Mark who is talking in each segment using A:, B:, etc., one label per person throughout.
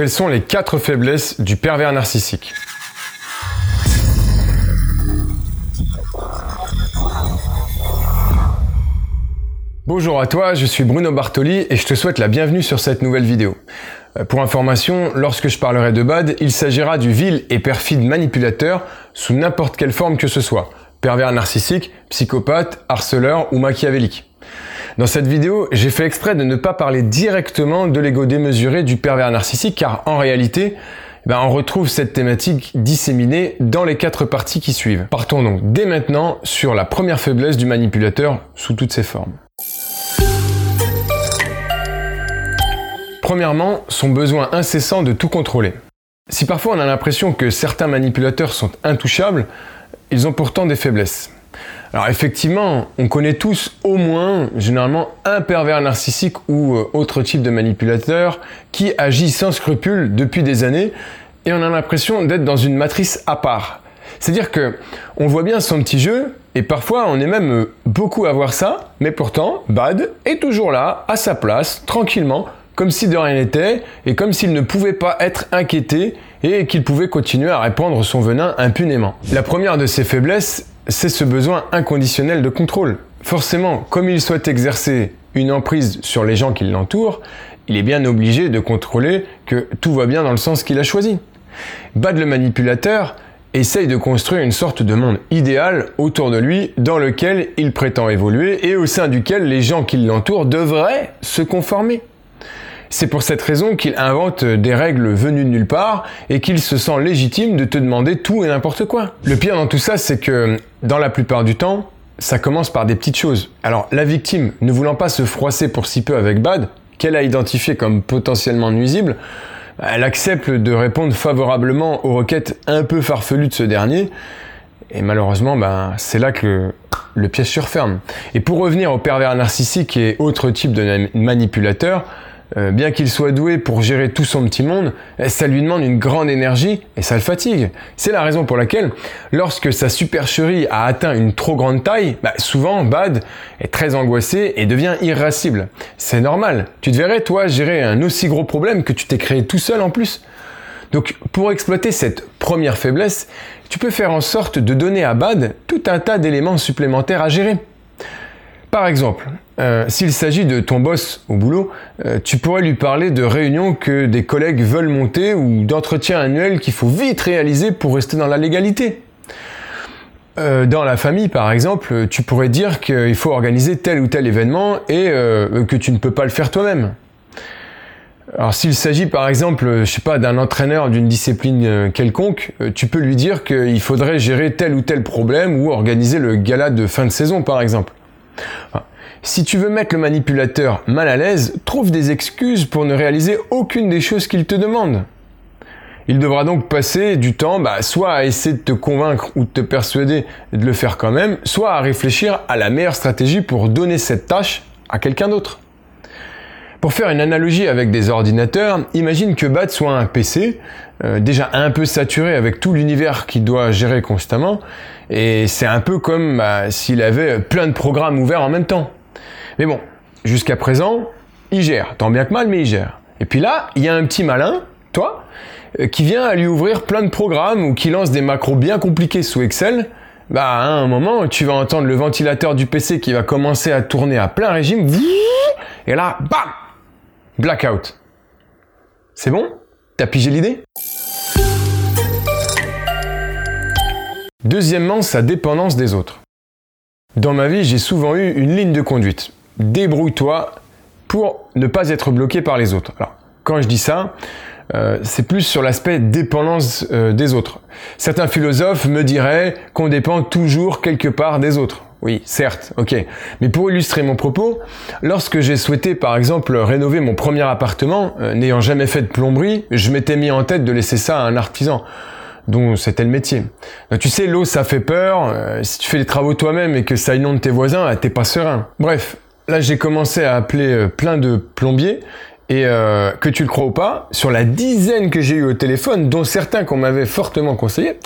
A: Quelles sont les quatre faiblesses du pervers narcissique Bonjour à toi, je suis Bruno Bartoli et je te souhaite la bienvenue sur cette nouvelle vidéo. Euh, pour information, lorsque je parlerai de Bad, il s'agira du vil et perfide manipulateur sous n'importe quelle forme que ce soit. Pervers narcissique, psychopathe, harceleur ou machiavélique. Dans cette vidéo, j'ai fait exprès de ne pas parler directement de l'ego démesuré du pervers narcissique car en réalité, ben, on retrouve cette thématique disséminée dans les quatre parties qui suivent. Partons donc dès maintenant sur la première faiblesse du manipulateur sous toutes ses formes. Premièrement, son besoin incessant de tout contrôler. Si parfois on a l'impression que certains manipulateurs sont intouchables, ils ont pourtant des faiblesses. Alors effectivement, on connaît tous au moins, généralement, un pervers narcissique ou euh, autre type de manipulateur qui agit sans scrupule depuis des années et on a l'impression d'être dans une matrice à part. C'est-à-dire que on voit bien son petit jeu et parfois on est même euh, beaucoup à voir ça, mais pourtant Bad est toujours là, à sa place, tranquillement, comme si de rien n'était, et comme s'il ne pouvait pas être inquiété et qu'il pouvait continuer à répandre son venin impunément. La première de ses faiblesses, c'est ce besoin inconditionnel de contrôle. Forcément, comme il souhaite exercer une emprise sur les gens qui l'entourent, il est bien obligé de contrôler que tout va bien dans le sens qu'il a choisi. Bad le manipulateur essaye de construire une sorte de monde idéal autour de lui dans lequel il prétend évoluer et au sein duquel les gens qui l'entourent devraient se conformer. C'est pour cette raison qu'il invente des règles venues de nulle part et qu'il se sent légitime de te demander tout et n'importe quoi. Le pire dans tout ça, c'est que dans la plupart du temps, ça commence par des petites choses. Alors la victime, ne voulant pas se froisser pour si peu avec Bad, qu'elle a identifié comme potentiellement nuisible, elle accepte de répondre favorablement aux requêtes un peu farfelues de ce dernier. Et malheureusement, ben, c'est là que le, piège se referme. Et pour revenir au pervers narcissique et autres types de manipulateurs, euh, bien qu'il soit doué pour gérer tout son petit monde, ça lui demande une grande énergie et ça le fatigue. C'est la raison pour laquelle, lorsque sa supercherie a atteint une trop grande taille, bah, souvent Bad est très angoissé et devient irascible. C'est normal. Tu te verrais, toi, gérer un aussi gros problème que tu t'es créé tout seul en plus. Donc, pour exploiter cette première faiblesse, tu peux faire en sorte de donner à Bad tout un tas d'éléments supplémentaires à gérer. Par exemple, euh, s'il s'agit de ton boss au boulot, euh, tu pourrais lui parler de réunions que des collègues veulent monter ou d'entretiens annuels qu'il faut vite réaliser pour rester dans la légalité. Euh, dans la famille, par exemple, tu pourrais dire qu'il faut organiser tel ou tel événement et que tu ne peux pas le faire toi-même. Alors s'il s'agit par exemple, je sais pas, d'un entraîneur d'une discipline quelconque, tu peux lui dire qu'il faudrait gérer tel ou tel problème ou organiser le gala de fin de saison par exemple. Si tu veux mettre le manipulateur mal à l'aise, trouve des excuses pour ne réaliser aucune des choses qu'il te demande. Il devra donc passer du temps bah, soit à essayer de te convaincre ou de te persuader de le faire quand même, soit à réfléchir à la meilleure stratégie pour donner cette tâche à quelqu'un d'autre. Pour faire une analogie avec des ordinateurs, imagine que Bat soit un PC, euh, déjà un peu saturé avec tout l'univers qu'il doit gérer constamment, et c'est un peu comme bah, s'il avait plein de programmes ouverts en même temps. Mais bon, jusqu'à présent, il gère, tant bien que mal, mais il gère. Et puis là, il y a un petit malin, toi, euh, qui vient à lui ouvrir plein de programmes ou qui lance des macros bien compliqués sous Excel. Bah, à un moment, tu vas entendre le ventilateur du PC qui va commencer à tourner à plein régime. Et là, bam Blackout. C'est bon? T'as pigé l'idée? Deuxièmement, sa dépendance des autres. Dans ma vie, j'ai souvent eu une ligne de conduite. Débrouille-toi pour ne pas être bloqué par les autres. Alors, quand je dis ça, euh, c'est plus sur l'aspect dépendance euh, des autres. Certains philosophes me diraient qu'on dépend toujours quelque part des autres. Oui, certes, ok. Mais pour illustrer mon propos, lorsque j'ai souhaité par exemple rénover mon premier appartement, euh, n'ayant jamais fait de plomberie, je m'étais mis en tête de laisser ça à un artisan dont c'était le métier. tu sais, l'eau ça fait peur, euh, si tu fais les travaux toi-même et que ça inonde tes voisins, euh, t'es pas serein. Bref, là j'ai commencé à appeler plein de plombiers et que tu le crois ou pas, sur la dizaine que j'ai eu au téléphone, dont certains qu'on m'avait fortement conseillé,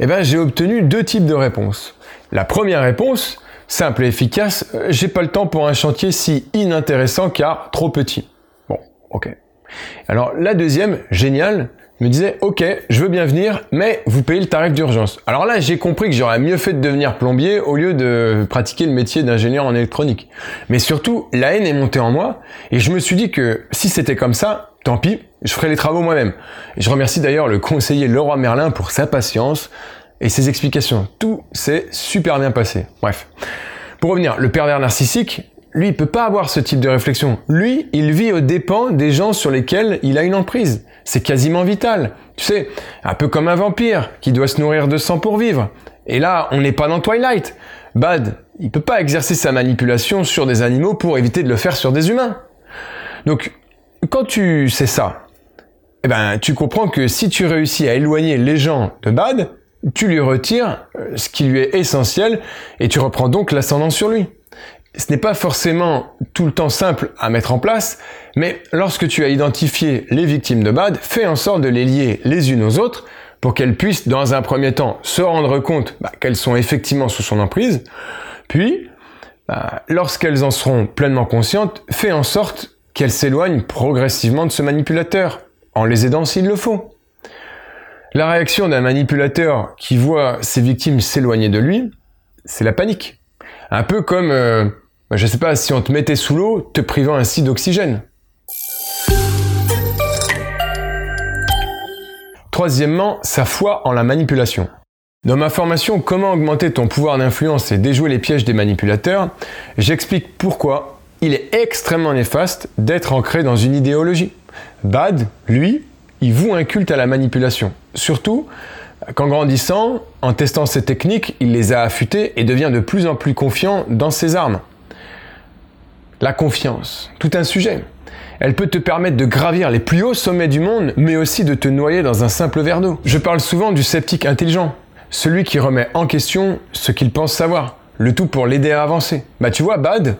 A: eh ben j'ai obtenu deux types de réponses. La première réponse, simple et efficace, euh, j'ai pas le temps pour un chantier si inintéressant car trop petit. Bon, ok. Alors la deuxième, géniale, me disait ok, je veux bien venir, mais vous payez le tarif d'urgence. Alors là, j'ai compris que j'aurais mieux fait de devenir plombier au lieu de pratiquer le métier d'ingénieur en électronique. Mais surtout, la haine est montée en moi et je me suis dit que si c'était comme ça, tant pis, je ferai les travaux moi-même. Je remercie d'ailleurs le conseiller Leroy Merlin pour sa patience et ses explications. Tout s'est super bien passé. Bref. Pour revenir, le pervers narcissique, lui, il peut pas avoir ce type de réflexion. Lui, il vit aux dépens des gens sur lesquels il a une emprise. C'est quasiment vital. Tu sais, un peu comme un vampire qui doit se nourrir de sang pour vivre. Et là, on n'est pas dans Twilight. Bad, il peut pas exercer sa manipulation sur des animaux pour éviter de le faire sur des humains. Donc, quand tu sais ça, eh ben, tu comprends que si tu réussis à éloigner les gens de Bad, tu lui retires euh, ce qui lui est essentiel et tu reprends donc l'ascendant sur lui. Ce n'est pas forcément tout le temps simple à mettre en place, mais lorsque tu as identifié les victimes de BAD, fais en sorte de les lier les unes aux autres pour qu'elles puissent dans un premier temps se rendre compte bah, qu'elles sont effectivement sous son emprise, puis bah, lorsqu'elles en seront pleinement conscientes, fais en sorte qu'elles s'éloignent progressivement de ce manipulateur, en les aidant s'il le faut. La réaction d'un manipulateur qui voit ses victimes s'éloigner de lui, c'est la panique. Un peu comme euh, bah, je sais pas, si on te mettait sous l'eau, te privant ainsi d'oxygène. Troisièmement, sa foi en la manipulation. Dans ma formation Comment augmenter ton pouvoir d'influence et déjouer les pièges des manipulateurs, j'explique pourquoi il est extrêmement néfaste d'être ancré dans une idéologie. Bad, lui, il voue un culte à la manipulation. Surtout qu'en grandissant, en testant ses techniques, il les a affûtées et devient de plus en plus confiant dans ses armes. La confiance, tout un sujet. Elle peut te permettre de gravir les plus hauts sommets du monde, mais aussi de te noyer dans un simple verre d'eau. Je parle souvent du sceptique intelligent, celui qui remet en question ce qu'il pense savoir, le tout pour l'aider à avancer. Bah tu vois, Bad,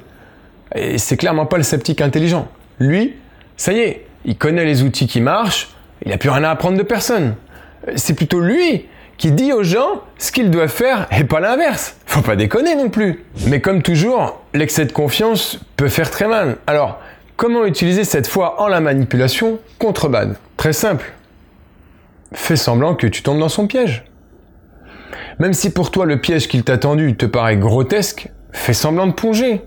A: c'est clairement pas le sceptique intelligent. Lui, ça y est, il connaît les outils qui marchent, il n'a plus rien à apprendre de personne. C'est plutôt lui qui dit aux gens ce qu'ils doivent faire et pas l'inverse. Faut pas déconner non plus. Mais comme toujours, l'excès de confiance peut faire très mal. Alors, comment utiliser cette foi en la manipulation contre Bad? Très simple. Fais semblant que tu tombes dans son piège. Même si pour toi le piège qu'il t'a tendu te paraît grotesque, fais semblant de plonger.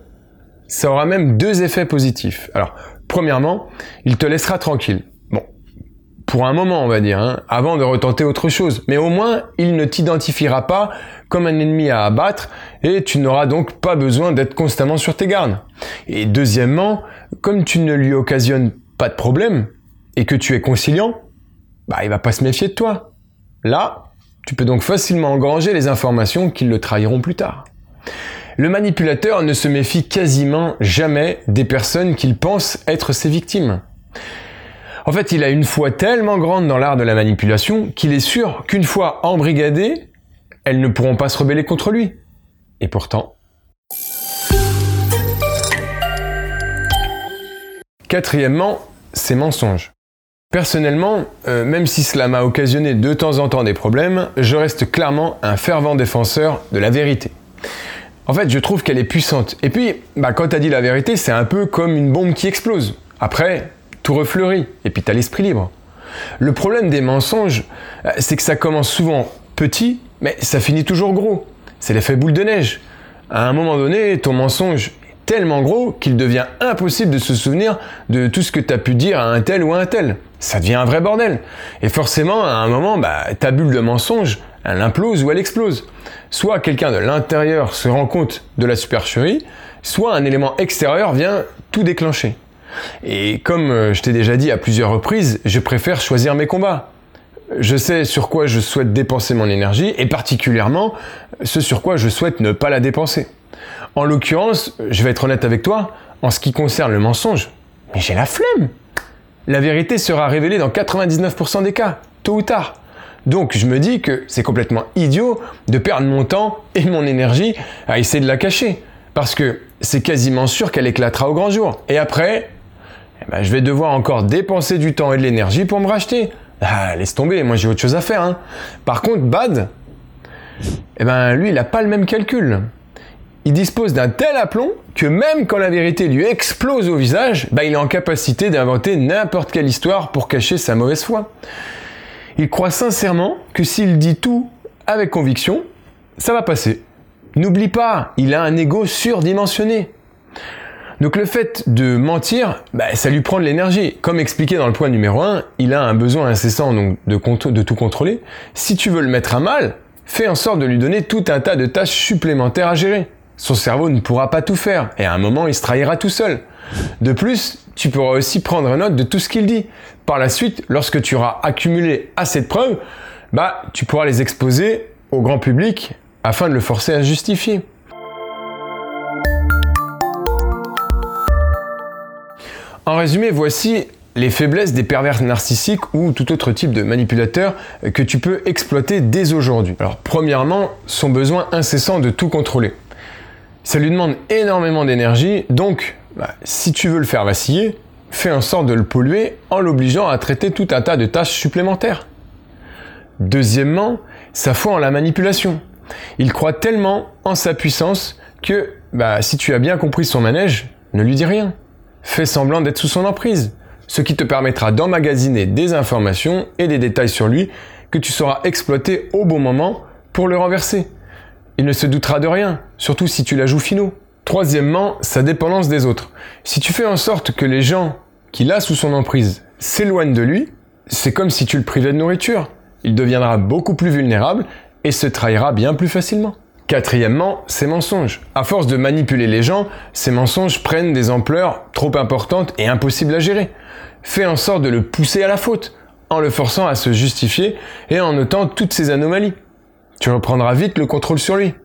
A: Ça aura même deux effets positifs. Alors, premièrement, il te laissera tranquille pour un moment, on va dire, hein, avant de retenter autre chose. Mais au moins, il ne t'identifiera pas comme un ennemi à abattre et tu n'auras donc pas besoin d'être constamment sur tes gardes. Et deuxièmement, comme tu ne lui occasionnes pas de problème et que tu es conciliant, bah, il va pas se méfier de toi. Là, tu peux donc facilement engranger les informations qui le trahiront plus tard. Le manipulateur ne se méfie quasiment jamais des personnes qu'il pense être ses victimes. En fait, il a une foi tellement grande dans l'art de la manipulation qu'il est sûr qu'une fois embrigadées, elles ne pourront pas se rebeller contre lui. Et pourtant... Quatrièmement, ses mensonges. Personnellement, euh, même si cela m'a occasionné de temps en temps des problèmes, je reste clairement un fervent défenseur de la vérité. En fait, je trouve qu'elle est puissante. Et puis, bah, quand as dit la vérité, c'est un peu comme une bombe qui explose. Après, tout refleurit, et puis tu as l'esprit libre. Le problème des mensonges, euh, c'est que ça commence souvent petit, mais ça finit toujours gros. C'est l'effet boule de neige. À un moment donné, ton mensonge est tellement gros qu'il devient impossible de se souvenir de tout ce que tu as pu dire à un tel ou à un tel. Ça devient un vrai bordel. Et forcément, à un moment, bah, ta bulle de mensonge, elle implose ou elle explose. Soit quelqu'un de l'intérieur se rend compte de la supercherie, soit un élément extérieur vient tout déclencher. Et comme euh, je t'ai déjà dit à plusieurs reprises, je préfère choisir mes combats. Je sais sur quoi je souhaite dépenser mon énergie et particulièrement ce sur quoi je souhaite ne pas la dépenser. En l'occurrence, je vais être honnête avec toi, en ce qui concerne le mensonge, mais j'ai la flemme. La vérité sera révélée dans 99% des cas, tôt ou tard. Donc je me dis que c'est complètement idiot de perdre mon temps et mon énergie à essayer de la cacher. Parce que c'est quasiment sûr qu'elle éclatera au grand jour. Et après, ben, je vais devoir encore dépenser du temps et de l'énergie pour me racheter. Ah, laisse tomber, moi j'ai autre chose à faire. Hein. Par contre, Bad, eh ben, lui, il n'a pas le même calcul. il dispose d'un tel aplomb que même quand la vérité lui explose au visage, bah, il est en capacité d'inventer n'importe quelle histoire pour cacher sa mauvaise foi. Il croit sincèrement que s'il dit tout avec conviction, ça va passer. N'oublie pas, il a un ego surdimensionné. Donc le fait de mentir, bah, ça lui prend de l'énergie. Comme expliqué dans le point numéro 1, il a un besoin incessant de, de tout contrôler. Si tu veux le mettre à mal, fais en sorte de lui donner tout un tas de tâches supplémentaires à gérer. Son cerveau ne pourra pas tout faire et à un moment il se trahira tout seul. De plus, tu pourras aussi prendre note de tout ce qu'il dit. Par la suite, lorsque tu auras accumulé assez de preuves, bah, tu pourras les exposer au grand public afin de le forcer à justifier. En résumé, voici les faiblesses des pervers narcissiques ou tout autre type de manipulateur que tu peux exploiter dès aujourd'hui. Alors premièrement, son besoin incessant de tout contrôler. Ça lui demande énormément d'énergie, donc bah, si tu veux le faire vaciller, fais en sorte de le polluer en l'obligeant à traiter tout un tas de tâches supplémentaires. Deuxièmement, sa foi en la manipulation. Il croit tellement en sa puissance que bah, si tu as bien compris son manège, ne lui dis rien. Fais semblant d'être sous son emprise, ce qui te permettra d'emmagasiner des informations et des détails sur lui que tu sauras exploiter au bon moment pour le renverser. Il ne se doutera de rien, surtout si tu la joues finot. Troisièmement, sa dépendance des autres. Si tu fais en sorte que les gens qu'il a sous son emprise s'éloignent de lui, c'est comme si tu le privais de nourriture. Il deviendra beaucoup plus vulnérable et se trahira bien plus facilement. Quatrièmement, ces mensonges. À force de manipuler les gens, ces mensonges prennent des ampleurs trop importantes et impossibles à gérer. Fais en sorte de le pousser à la faute, en le forçant à se justifier et en notant toutes ces anomalies. Tu reprendras vite le contrôle sur lui.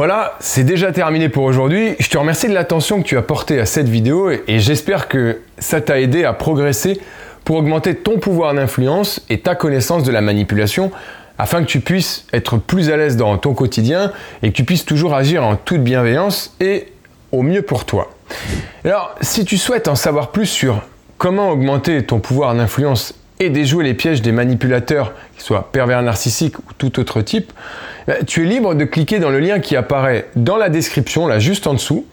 A: Voilà, c'est déjà terminé pour aujourd'hui. Je te remercie de l'attention que tu as portée à cette vidéo et j'espère que ça t'a aidé à progresser pour augmenter ton pouvoir d'influence et ta connaissance de la manipulation afin que tu puisses être plus à l'aise dans ton quotidien et que tu puisses toujours agir en toute bienveillance et au mieux pour toi. Alors, si tu souhaites en savoir plus sur comment augmenter ton pouvoir d'influence et déjouer les pièges des manipulateurs, qu'ils soient pervers narcissiques ou tout autre type, bah, tu es libre de cliquer dans le lien qui apparaît dans la description, là juste en dessous.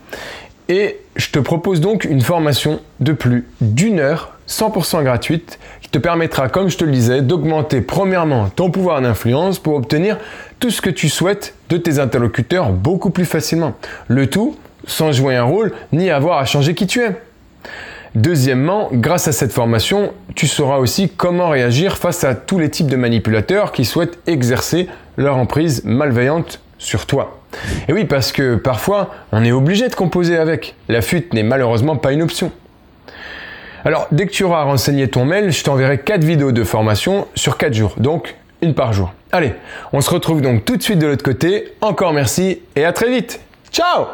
A: Et je te propose donc une formation de plus d'une heure, 100% gratuite, qui te permettra, comme je te le disais, d'augmenter premièrement ton pouvoir d'influence pour obtenir tout ce que tu souhaites de tes interlocuteurs beaucoup plus facilement. Le tout sans jouer un rôle ni avoir à changer qui tu es. Deuxièmement, grâce à cette formation, tu sauras aussi comment réagir face à tous les types de manipulateurs qui souhaitent exercer leur emprise malveillante sur toi. Et oui, parce que parfois, on est obligé de composer avec. La fuite n'est malheureusement pas une option. Alors, dès que tu auras renseigné ton mail, je t'enverrai 4 vidéos de formation sur 4 jours, donc une par jour. Allez, on se retrouve donc tout de suite de l'autre côté. Encore merci et à très vite. Ciao